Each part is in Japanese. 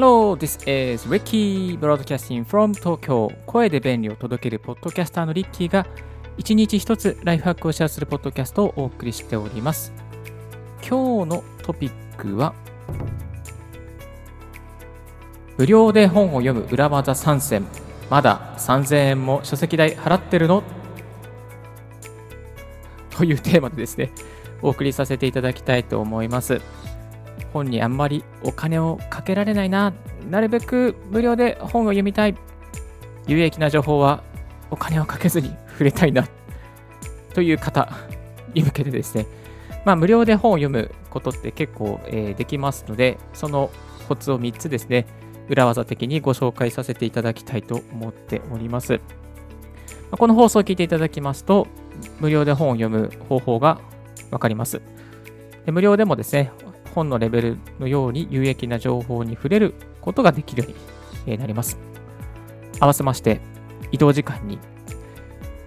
Hello, this is Ricky Broadcasting from Tokyo. 声で便利を届けるポッドキャスターのリッキーが一日一つライフハックをシェアするポッドキャストをお送りしております。今日のトピックは無料で本を読む裏技参戦。まだ3000円も書籍代払ってるの？というテーマでですねお送りさせていただきたいと思います。本にあんまりお金をかけられないな、なるべく無料で本を読みたい、有益な情報はお金をかけずに触れたいな、という方に向けてですね、まあ、無料で本を読むことって結構、えー、できますので、そのコツを3つですね、裏技的にご紹介させていただきたいと思っております。この放送を聞いていただきますと、無料で本を読む方法がわかります。で無料でもですね、本のレベルのように有益な情報に触れることができるようになります。合わせまして、移動時間に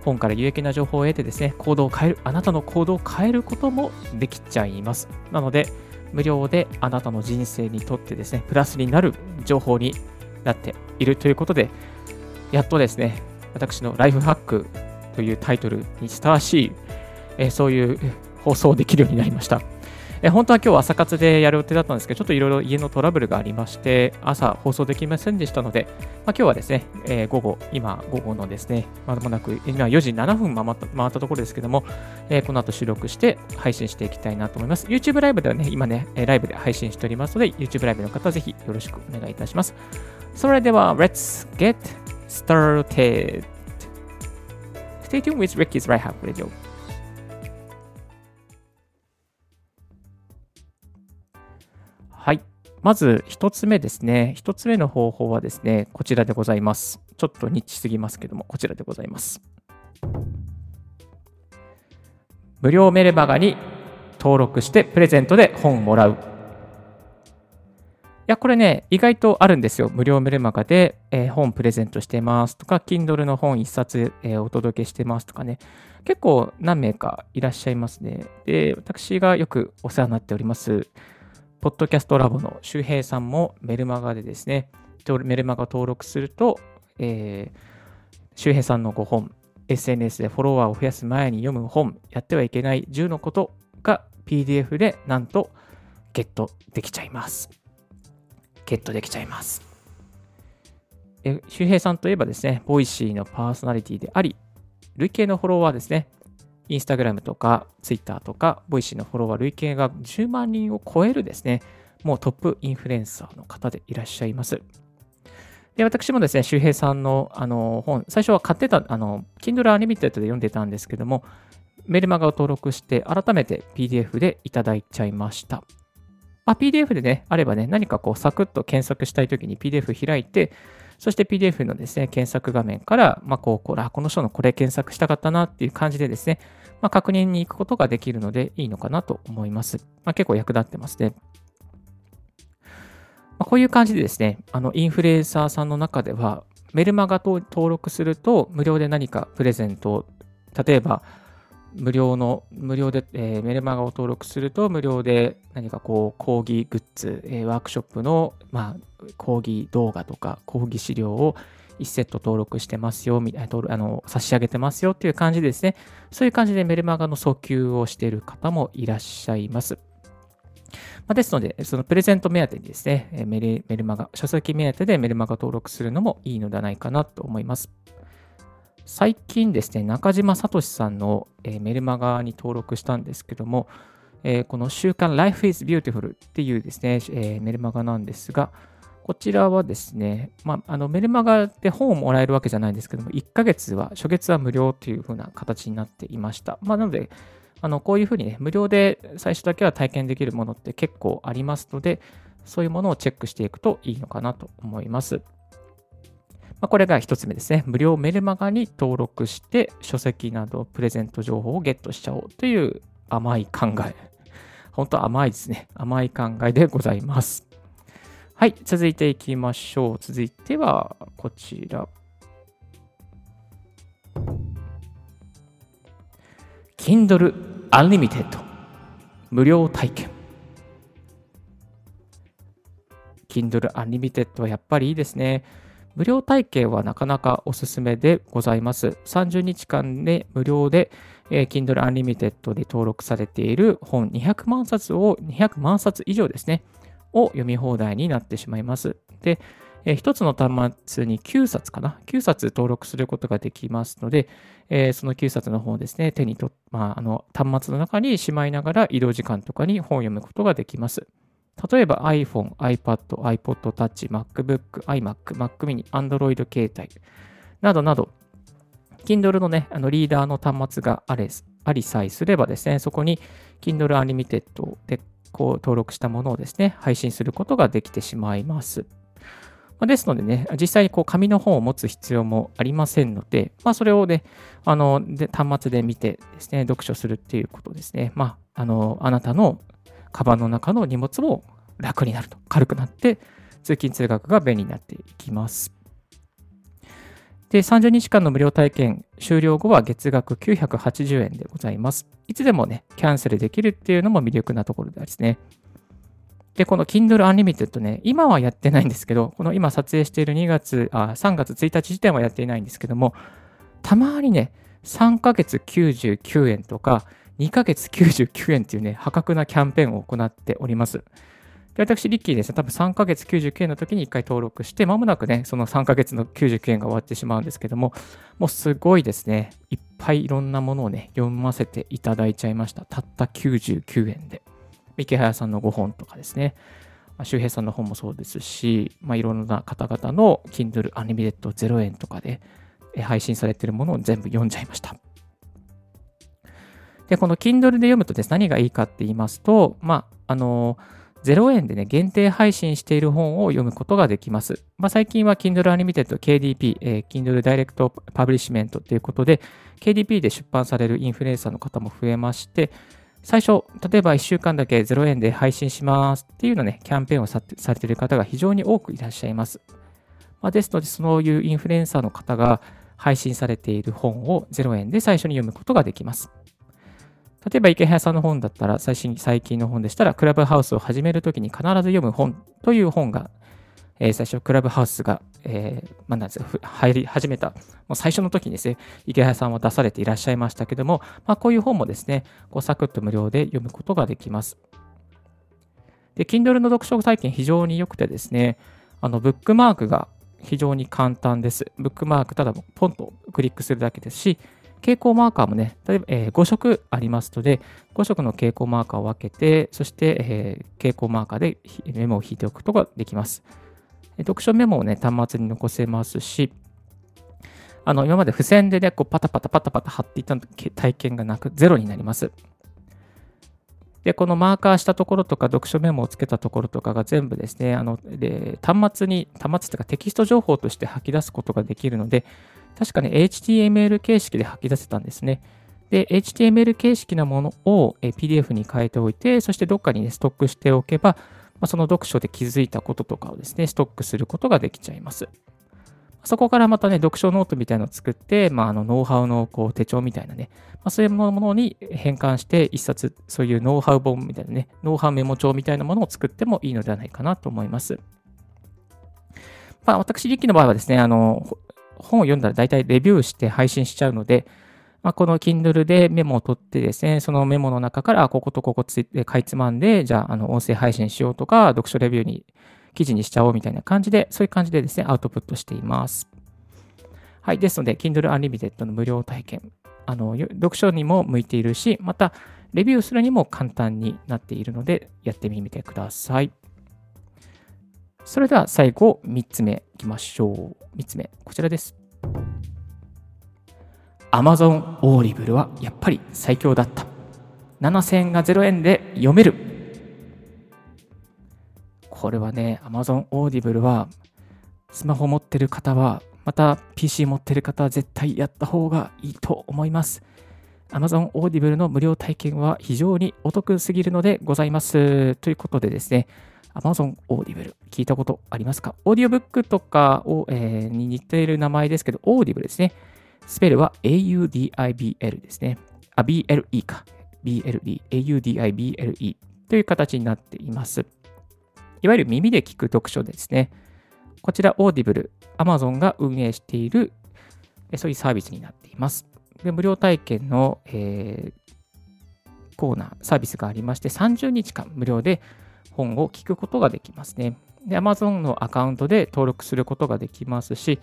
本から有益な情報を得てですね、行動を変える、あなたの行動を変えることもできちゃいます。なので、無料であなたの人生にとってですね、プラスになる情報になっているということで、やっとですね、私のライフハックというタイトルにふさわしい、えそういう放送できるようになりました。え本当は今日朝活でやる予定だったんですけど、ちょっといろいろ家のトラブルがありまして、朝放送できませんでしたので、まあ、今日はですね、えー、午後、今、午後のですね、まもなく、今4時7分回った回ったところですけども、えー、この後収録して配信していきたいなと思います。YouTube ライブではね、今ね、ライブで配信しておりますので、YouTube ライブの方はぜひよろしくお願いいたします。それでは、Let's get started! Stay tuned with Ricky's Right Half Radio. まず一つ目ですね。一つ目の方法はですね、こちらでございます。ちょっとニッチすぎますけども、こちらでございます。無料メルマガに登録してプレゼントで本もらう。いや、これね、意外とあるんですよ。無料メルマガで、えー、本プレゼントしてますとか、Kindle の本1冊、えー、お届けしてますとかね。結構何名かいらっしゃいますね。で、私がよくお世話になっております。ポッドキャストラボの周平さんもメルマガでですね、メルマガ登録すると、えー、周平さんの5本、SNS でフォロワーを増やす前に読む本、やってはいけない10のことが PDF でなんとゲットできちゃいます。ゲットできちゃいます。え周平さんといえばですね、 Voicy のパーソナリティであり、累計のフォロワーですね、 Instagram とかツイッターとか、 Voicy のフォロワー累計が10万人を超えるですね、もうトップインフルエンサーの方でいらっしゃいます。で、私もですね、周平さんのあの本、最初は買ってた、あの、Kindle Unlimited で読んでたんですけども、メルマガを登録して、改めて PDF でいただいちゃいました。まあ、PDF でね、あればね、何かこう、サクッと検索したいときに PDF 開いて、そして PDF のですね、検索画面から、まあ、こう、これ、この人のこれ検索したかったなっていう感じでですね、まあ、確認に行くことができるのでいいのかなと思います。まあ、結構役立ってますね。まあ、こういう感じでですね、あの、インフルエンサーさんの中では、メルマガと登録すると無料で何かプレゼントを例えば、無料の、無料で、えー、メルマガを登録すると、無料で何かこう、講義グッズ、えー、ワークショップの、まあ、講義動画とか、講義資料を1セット登録してますよ、みたいな、あの、差し上げてますよっていう感じですね。そういう感じでメルマガの訴求をしている方もいらっしゃいます。まあ、ですので、そのプレゼント目当てにですね、メメルマガ、書籍目当てでメルマガ登録するのもいいのではないかなと思います。最近ですね、中島聡さんの、え、メルマガに登録したんですけども、え、この週刊 Life is Beautiful っていうですね、え、メルマガなんですが、こちらはですね、まあ、あのメルマガで本をもらえるわけじゃないんですけども、1ヶ月は、初月は無料というふうな形になっていました。まあ、なので、あのこういうふうにね、無料で最初だけは体験できるものって結構ありますので、そういうものをチェックしていくといいのかなと思います。まあ、これが1つ目ですね。無料メルマガに登録して書籍などプレゼント情報をゲットしちゃおうという甘い考え。本当甘いですね。甘い考えでございます。はい、続いていきましょう。続いてはこちら。Kindle Unlimited 無料体験。Kindle Unlimited はやっぱりいいですね。無料体験はなかなかおすすめでございます。30日間で無料で、えー、Kindle Unlimited で登録されている本200万冊を、200万冊以上ですね、を読み放題になってしまいます。で、えー、1つの端末に9冊かな ?9 冊登録することができますので、えー、その9冊の本をですね、手にと、まあ、あの端末の中にしまいながら移動時間とかに本を読むことができます。例えば iPhone、iPad、iPod Touch、MacBook、iMac、Mac mini、Android 携帯などなど、Kindle のね、あのリーダーの端末があれありさえすればですね、そこに Kindle Unlimited でこう登録したものをですね、配信することができてしまいます。ですのでね、実際にこう紙の本を持つ必要もありませんので、まあ、それをね、あので端末で見てですね、読書するっていうことですね。まあ、あのあなたのカバンの中の荷物も楽になると、軽くなって、通勤通学が便利になっていきます。で、30日間の無料体験終了後は月額980円でございます。いつでもね、キャンセルできるっていうのも魅力なところですね。で、この Kindle Unlimited ね、今はやってないんですけど、この今撮影している2月、あ、3月1日時点はやっていないんですけども、たまにね、3ヶ月99円とか、2ヶ月99円っていうね、破格なキャンペーンを行っております。私、リッキーですね、多分3ヶ月99円の時に1回登録して、まもなくね、その3ヶ月の99円が終わってしまうんですけども、もうすごいですね、いっぱいいろんなものをね、読ませていただいちゃいました。たった99円で。池早さんの5本とかですね、周平さんの本もそうですし、まあ、いろんな方々の Kindle Unlimited 0円とかで配信されているものを全部読んじゃいました。で、この Kindle で読むとです、何がいいかって言いますと、まあ、あの、0円でね、限定配信している本を読むことができます。まあ、最近は Kindle Unlimited KDP、えー、Kindle Direct Publishment ということで、KDP で出版されるインフルエンサーの方も増えまして、最初、例えば1週間だけ0円で配信しますっていうのね、キャンペーンをされている方が非常に多くいらっしゃいます。まあ、ですので、そういうインフルエンサーの方が配信されている本を0円で最初に読むことができます。例えば池原さんの本だったら、最新最近の本でしたら、クラブハウスを始めるときに必ず読む本という本がえー、最初、クラブハウスが、えー、まあ、なんです入り始めた、もう最初の時にですね、池原さんは出されていらっしゃいましたけども、まあ、こういう本もですね、こうサクッと無料で読むことができます。で、Kindle の読書体験非常に良くてですね、あの、ブックマークが非常に簡単です。ブックマーク、ただポンとクリックするだけですし、蛍光マーカーもね、例えば、えー、5色ありますので、5色の蛍光マーカーを分けて、そして、えー、蛍光マーカーでメモを引いておくことができます。読書メモをね、端末に残せますし、あの、今まで付箋でね、こうパタパタパタパタ貼っていた体験がなく、ゼロになります。で、このマーカーしたところとか、読書メモをつけたところとかが全部ですね、あの、で端末に、端末というかテキスト情報として吐き出すことができるので、確かに HTML 形式で吐き出せたんですね。で、HTML 形式なものを PDF に変えておいて、そしてどっかに、ね、ストックしておけば、まあ、その読書で気づいたこととかをですね、ストックすることができちゃいます。そこからまたね、読書ノートみたいなのを作って、まあ、あのノウハウのこう手帳みたいなね、まあ、そういうものに変換して、一冊、そういうノウハウ本みたいなね、ノウハウメモ帳みたいなものを作ってもいいのではないかなと思います。まあ、私、リッキーの場合はですね、あの、本を読んだら大体レビューして配信しちゃうので、まあ、この Kindle でメモを取ってですね、そのメモの中から、こことここついて、かいつまんで、じゃあ、あの、音声配信しようとか、読書レビューに、記事にしちゃおうみたいな感じで、そういう感じでですね、アウトプットしています。はい。ですので、Kindle Unlimited の無料体験、あの、読書にも向いているし、また、レビューするにも簡単になっているので、やってみてください。それでは最後、3つ目いきましょう。3つ目、こちらです。Amazon Audible はやっぱり最強だった。7000円が0円で読める。これはね、Amazon Audible はスマホ持ってる方は、また PC 持ってる方は絶対やった方がいいと思います。Amazon Audible の無料体験は非常にお得すぎるのでございます。ということでですね、Amazon Audible 聞いたことありますか？オーディオブックとかを、えー、に似ている名前ですけど、Audible ですね。スペルは AUDIBL ですね。あ、BLE か。BLE、AUDIBLE という形になっています。いわゆる耳で聞く読書ですね。こちら、 Audible、Amazon が運営している、そういうサービスになっています。で無料体験の、えー、コーナー、サービスがありまして、30日間無料で本を聞くことができますね。で、Amazon のアカウントで登録することができますし、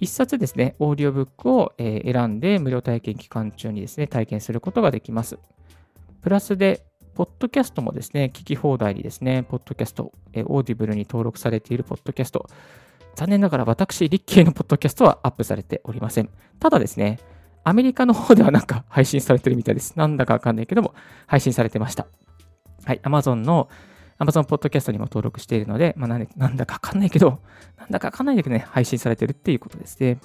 1冊ですね、オーディオブックを選んで無料体験期間中にですね、体験することができます。プラスで、ポッドキャストもですね、聞き放題にですね、ポッドキャスト、 Audible に登録されているポッドキャスト、残念ながら私、リッキーのポッドキャストはアップされておりません。ただですね、アメリカの方ではなんか 配信されてるみたいです。なんだかわかんないけども、配信されてました。はい、Amazon の Amazon Podcast にも登録しているので、まあ、なんだかわかんないけど、なんだかわかんないけどね、配信されてるっていうことですね。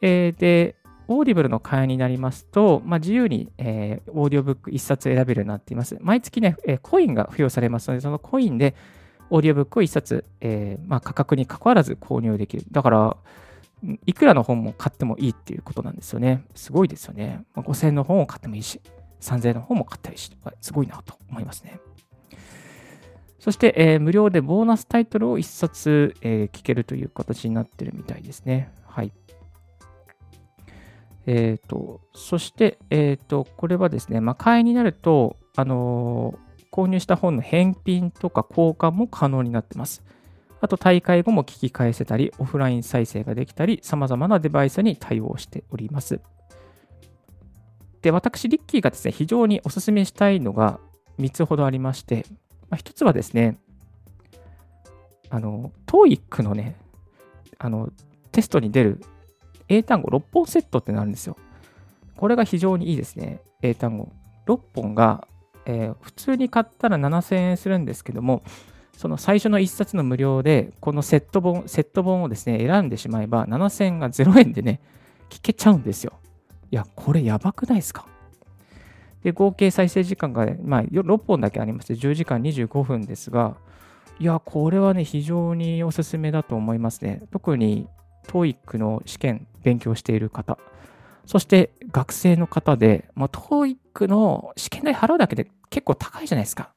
えー、で、 Audible の会員になりますと、まあ、自由に、えー、オーディオブック1冊選べるようになっています。毎月ね、えー、コインが付与されますので、そのコインでオーディオブックを1冊、えーまあ、価格に関わらず購入できる。だから、いくらの本も買ってもいいっていうことなんですよね。すごいですよね。まあ、5000円の本を買ってもいいし、3000円の本も買ったりして、すごいなと思いますね。そして、えー、無料でボーナスタイトルを1冊、えー、聞けるという形になってるみたいですね。はい。えっ、ー、と、そして、えっ、と、これはですね、まあ、会員になると、あの購入した本の返品とか交換も可能になってます。あと、大会後も聞き返せたり、オフライン再生ができたり、様々なデバイスに対応しております。で、私、リッキーがですね、非常にお勧めしたいのが3つほどありまして、まあ、一つはですね、あの、TOEIC のね、あの、テストに出る英単語6本セットってなるんですよ。これが非常にいいですね。英単語。6本が、えー、普通に買ったら7000円するんですけども、その最初の1冊の無料で、このセット本、セット本をですね、選んでしまえば、7000円が0円でね、聞けちゃうんですよ。いや、これやばくないですか？で、合計再生時間が、まあ、6本だけありまして、10時間25分ですが、いや、これはね、非常におすすめだと思いますね。特に TOEIC の試験勉強している方、そして学生の方で、まあ、TOEIC の試験代払うだけで結構高いじゃないですか。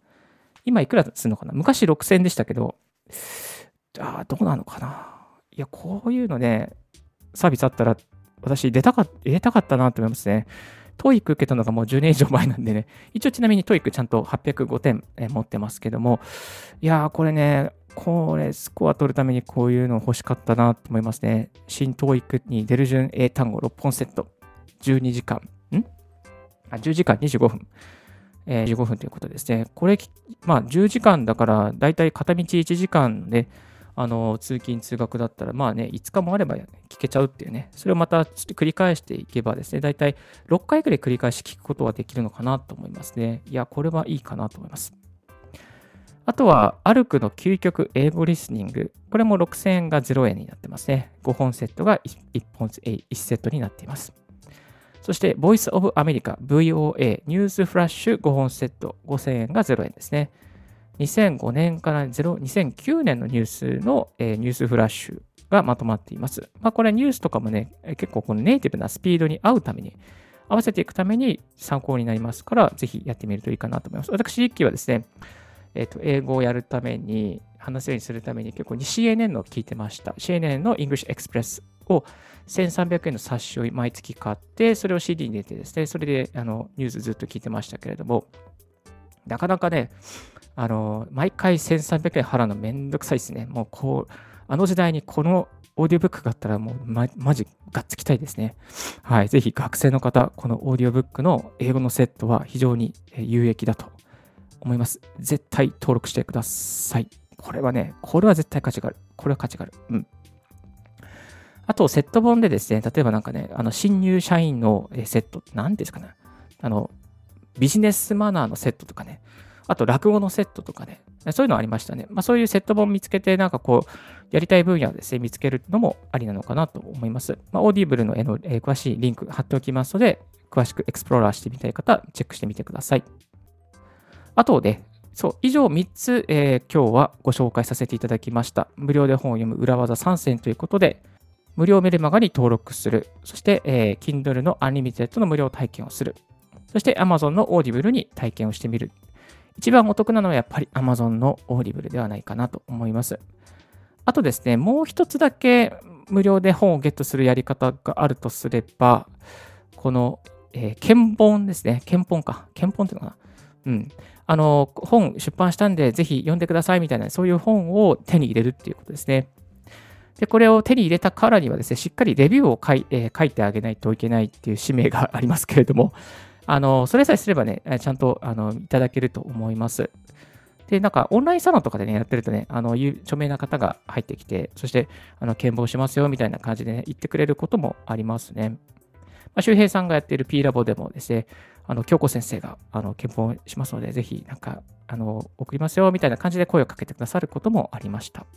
今いくらするのかな？昔6000でしたけど、あ、どうなのかな？いや、こういうのね、サービスあったら、私出たか、入れたかったなと思いますね。 TOEIC 受けたのがもう10年以上前なんでね、一応ちなみに TOEIC ちゃんと805点、持ってますけども、いやー、これね、これ、スコア取るためにこういうの欲しかったなと思いますね。新 TOEIC に出る順英単語6本セット、12時間、ん？あ ?10 時間25分。えー、15分ということですね。これ、まあ、10時間だから、だいたい片道1時間で、あの通勤・通学だったら、まあね、5日もあれば聞けちゃうっていうね、それをまた繰り返していけばですね、だいたい6回くらい繰り返し聞くことができるのかなと思いますね。いや、これはいいかなと思います。あとは、アルクの究極英語リスニング。これも6000円が0円になってますね。5本セットが 1, 本1セットになっています。そして、Voice of America VOA ニュースフラッシュ5本セット5000円が0円ですね。2005年から2009年のニュースの、えー、ニュースフラッシュがまとまっています。まあ、これニュースとかもね、結構このネイティブなスピードに合うために、合わせていくために参考になりますから、ぜひやってみるといいかなと思います。私、一期はですね、えっ、ー、と、英語をやるために、話せるようにするために結構 CNN の聞いてました。CNN の English Express を1300円の冊子を毎月買って、それを CD に入れてですね、それであのニュースずっと聞いてましたけれども、なかなかね、あの、毎回1300円払うのめんどくさいですね。もうこう、あの時代にこのオーディオブックがあったらもうま、マジがっつきたいですね。はい。ぜひ学生の方、このオーディオブックの英語のセットは非常に有益だと思います。絶対登録してください。これはね、これは絶対価値がある。これは価値がある。うん。あと、セット本でですね、例えばなんかね、あの、新入社員のセット、何ですかね、あの、ビジネスマナーのセットとかね、あと落語のセットとかね、そういうのありましたね。まあ、そういうセット本見つけて、なんかこう、やりたい分野ですね、見つけるのもありなのかなと思います。まあ、 Audible の、えー、の、詳しいリンク貼っておきますので、詳しく explore してみたい方、チェックしてみてください。あとで、そう、以上3つ、えー、今日はご紹介させていただきました。無料で本を読む裏技3選ということで、無料メルマガに登録する。そして、えー、Kindle の Unlimited の無料体験をする。そして Amazon の Audible に体験をしてみる。一番お得なのはやっぱり Amazon の Audible ではないかなと思います。あとですね、もう一つだけ無料で本をゲットするやり方があるとすれば、この、えー、献本ですね。献本か。献本っていうのかな。うん。あの、本出版したんで、ぜひ読んでくださいみたいな、そういう本を手に入れるっていうことですね。で、これを手に入れたからにはですね、しっかりレビューを書い,、えー、書いてあげないといけないっていう使命がありますけれども、あの、それさえすればね、ちゃんとあのいただけると思います。で、なんかオンラインサロンとかでね、やってるとね、あの、著名な方が入ってきて、そして、あの、検討しますよみたいな感じでね、言ってくれることもありますね。まあ、周平さんがやっている P ラボでもですね、あの、京子先生が、あの、検討しますので、ぜひ、なんか、あの、送りますよみたいな感じで声をかけてくださることもありました。ま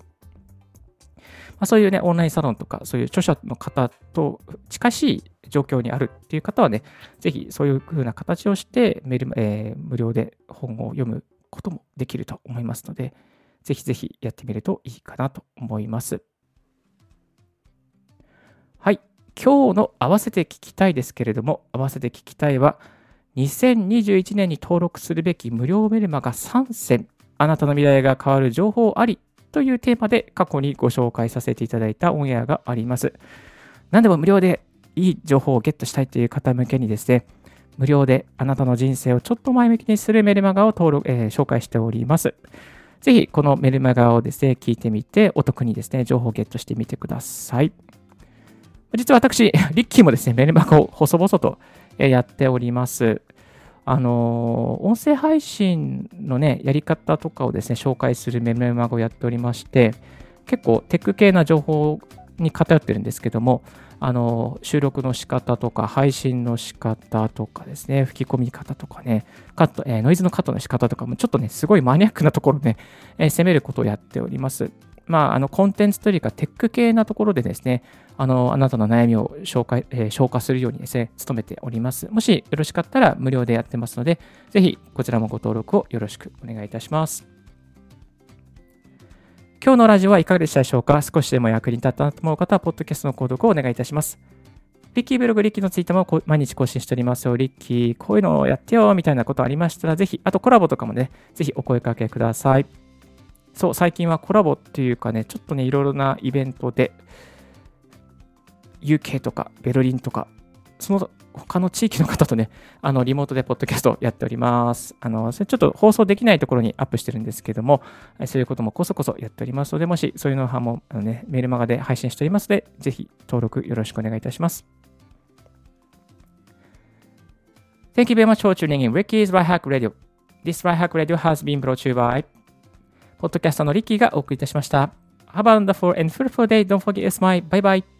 あ、そういうね、オンラインサロンとか、そういう著者の方と近しい状況にあるっていう方はね、ぜひそういう風な形をしてメル、えー、無料で本を読むこともできると思いますので、ぜひぜひやってみるといいかなと思います。はい。今日の合わせて聞きたいですけれども、合わせて聞きたいは、2021年に登録するべき無料メルマガ3選、あなたの未来が変わる情報ありというテーマで過去にご紹介させていただいたオンエアがあります。何でも無料でいい情報をゲットしたいという方向けにですね、無料であなたの人生をちょっと前向きにするメルマガを登録、えー、紹介しております。ぜひこのメルマガをですね、聞いてみて、お得にですね、情報をゲットしてみてください。実は私、リッキーもですね、メルマガを細々とやっております。あの音声配信のね、やり方とかをですね、紹介するメルマガをやっておりまして、結構テック系な情報に偏ってるんですけども、あの収録の仕方とか配信の仕方とかですね、吹き込み方とかね、カット、えー、ノイズのカットの仕方とかもちょっとね、すごいマニアックなところで、ね、えー、攻めることをやっております。まあ、あのコンテンツというかテック系なところでですね、あのあなたの悩みを紹介、えー、消化するようにですね、努めております。もしよろしかったら無料でやってますので、ぜひこちらもご登録をよろしくお願いいたします。今日のラジオはいかがでしたでしょうか？少しでも役に立ったなと思う方は、ポッドキャストの購読をお願いいたします。リッキーブログ、リッキーのツイッターも毎日更新しておりますよ。リッキー、こういうのをやってよ、みたいなことありましたら、ぜひ、あとコラボとかもね、ぜひお声掛けください。そう、最近はコラボっていうかね、ちょっとね、いろいろなイベントで、UK とかベルリンとか、その他の地域の方とね、あの、リモートでポッドキャストやっております。あの、それちょっと放送できないところにアップしてるんですけども、そういうこともこそこそやっておりますので、もしそういうのはもあの、ね、メールマガで配信しておりますので、ぜひ登録よろしくお願いいたします。Thank you very much for tuning in Ricky's Right Hack Radio. This Right Hack Radio has been brought to you by ポッドキャストのリッキーがお送りいたしました。Have a wonderful and fruitful day. Don't forget to smile. Bye bye.